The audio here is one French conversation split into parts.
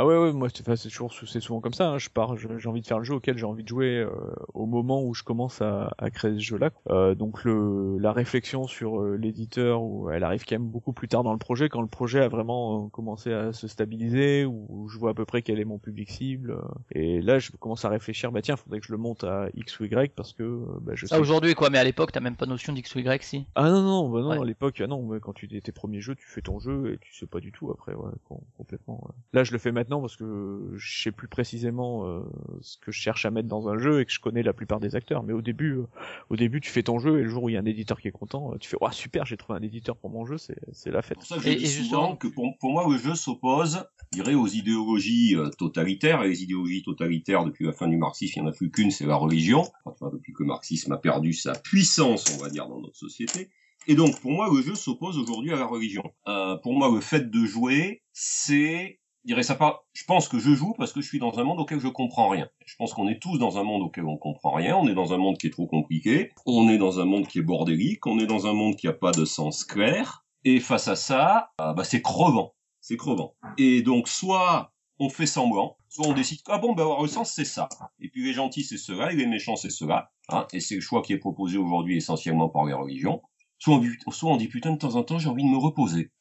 Ah ouais, ouais, moi, c'est toujours, c'est souvent comme ça. hein. Je pars, j'ai envie de faire le jeu auquel j'ai envie de jouer euh, au moment où je commence à, à créer ce jeu-là. Euh, donc le, la réflexion sur euh, l'éditeur, où elle arrive quand même beaucoup plus tard dans le projet, quand le projet a vraiment euh, commencé à se stabiliser, où je vois à peu près quel est mon public cible. euh, et là, je commence à réfléchir, bah tiens, faudrait que je le monte à X ou Y parce que bah, je sais. aujourd'hui quoi, mais à l'époque t'as même pas notion d'X ou Y si. Ah non non, bah non, Ouais. à l'époque, ah non, quand tu tes premiers jeux, tu fais ton jeu et tu sais pas du tout après, ouais, com- complètement. ouais. Là, je le fais maintenant parce que je sais plus précisément euh, ce que je cherche à mettre dans un jeu et que je connais la plupart des acteurs. Mais au début, euh, au début, tu fais ton jeu et le jour où il y a un éditeur qui est content, euh, tu fais, oh super, j'ai trouvé un éditeur pour mon jeu, c'est c'est la fête. C'est pour ça que je Et- dis et souvent justement- que pour, pour moi, le jeu s'oppose, je dirais, aux idéologies totalitaires. Et les idéologies totalitaires, depuis la fin du marxisme, il n'y en a plus qu'une, c'est la religion. Enfin, depuis que le marxisme a perdu sa puissance, on va dire, dans notre société. Et donc, pour moi, le jeu s'oppose aujourd'hui à la religion. Euh, pour moi, le fait de jouer, c'est... Dirais ça pas. Je pense que je joue parce que je suis dans un monde auquel je comprends rien. Je pense qu'on est tous dans un monde auquel on comprend rien. On est dans un monde qui est trop compliqué. On est dans un monde qui est bordélique. On est dans un monde qui a pas de sens clair. Et face à ça, ah bah c'est crevant. C'est crevant. Et donc, soit on fait semblant, soit on décide, ah bon, bah, avoir le sens, c'est ça. Et puis les gentils, c'est cela, et les méchants, c'est cela. Hein, et c'est le choix qui est proposé aujourd'hui essentiellement par les religions. Soit on dit, putain, de temps en temps, j'ai envie de me reposer.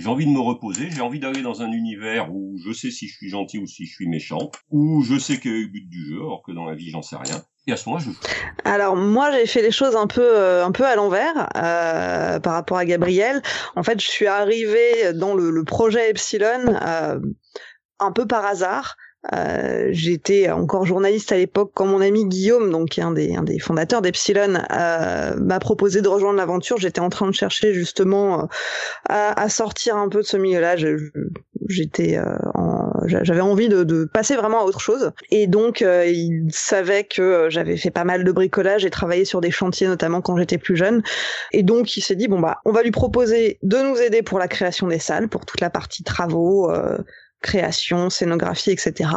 J'ai envie de me reposer, j'ai envie d'aller dans un univers où je sais si je suis gentil ou si je suis méchant, où je sais quel est le but du jeu, alors que dans la vie, j'en sais rien. Et à ce moment-là, je. Alors moi j'ai fait les choses un peu euh, un peu à l'envers euh, par rapport à Gabriel. En fait je suis arrivée dans le, le projet Epsilon euh, un peu par hasard. Euh, J'étais encore journaliste à l'époque quand mon ami Guillaume, donc un des, un des fondateurs d'Epsilon, euh, m'a proposé de rejoindre l'aventure. J'étais en train de chercher justement euh, à, à sortir un peu de ce milieu-là. J'étais, euh, en- j'a- j'avais envie de, de passer vraiment à autre chose. Et donc il savait que j'avais fait pas mal de bricolage et travaillé sur des chantiers notamment quand j'étais plus jeune. Et donc il s'est dit bon bah on va lui proposer de nous aider pour la création des salles, pour toute la partie travaux. Création, scénographie, etc.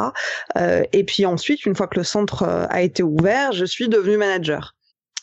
Euh, et puis ensuite, une fois que le centre euh, a été ouvert, je suis devenue manager.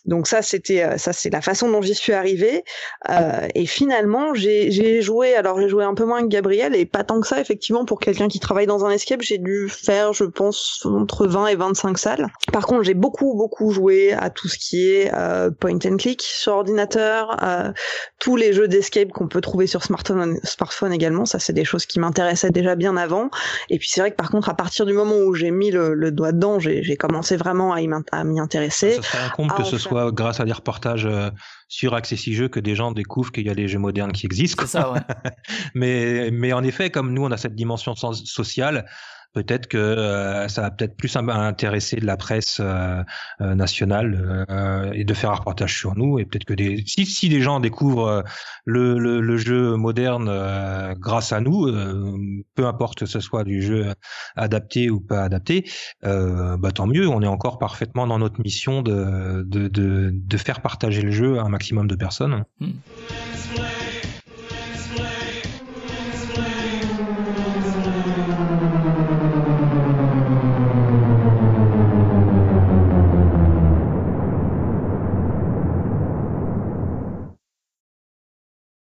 Donc ça, c'était euh, ça, c'est la façon dont j'y suis arrivée. Euh, et finalement, j'ai j'ai joué. Alors j'ai joué un peu moins que Gabriel et pas tant que ça, effectivement, pour quelqu'un qui travaille dans un escape, j'ai dû faire, je pense, entre 20 et 25 salles. Par contre, j'ai beaucoup beaucoup joué à tout ce qui est euh, point and click sur ordinateur, euh, tous les jeux d'escape qu'on peut trouver sur smartphone, smartphone également. Ça, c'est des choses qui m'intéressaient déjà bien avant. Et puis c'est vrai que par contre, à partir du moment où j'ai mis le, le doigt dedans, j'ai j'ai commencé vraiment à y m'in- à m'y intéresser. Ça serait incombe Ah, que ce fait. Soit grâce à des reportages euh, sur Accessi Jeux que des gens découvrent qu'il y a des jeux modernes qui existent. C'est ça ouais. mais, mais en effet, comme nous, on a cette dimension sociale, peut-être que euh, ça va peut-être plus intéresser de la presse euh, euh, nationale euh, et de faire un reportage sur nous. Et peut-être que des, si, si des gens découvrent euh, le, le, le jeu moderne grâce à nous, peu importe que ce soit du jeu adapté ou pas adapté, bah tant mieux. On est encore parfaitement dans notre mission de, de, de, de faire partager le jeu à un maximum de personnes. Hmm.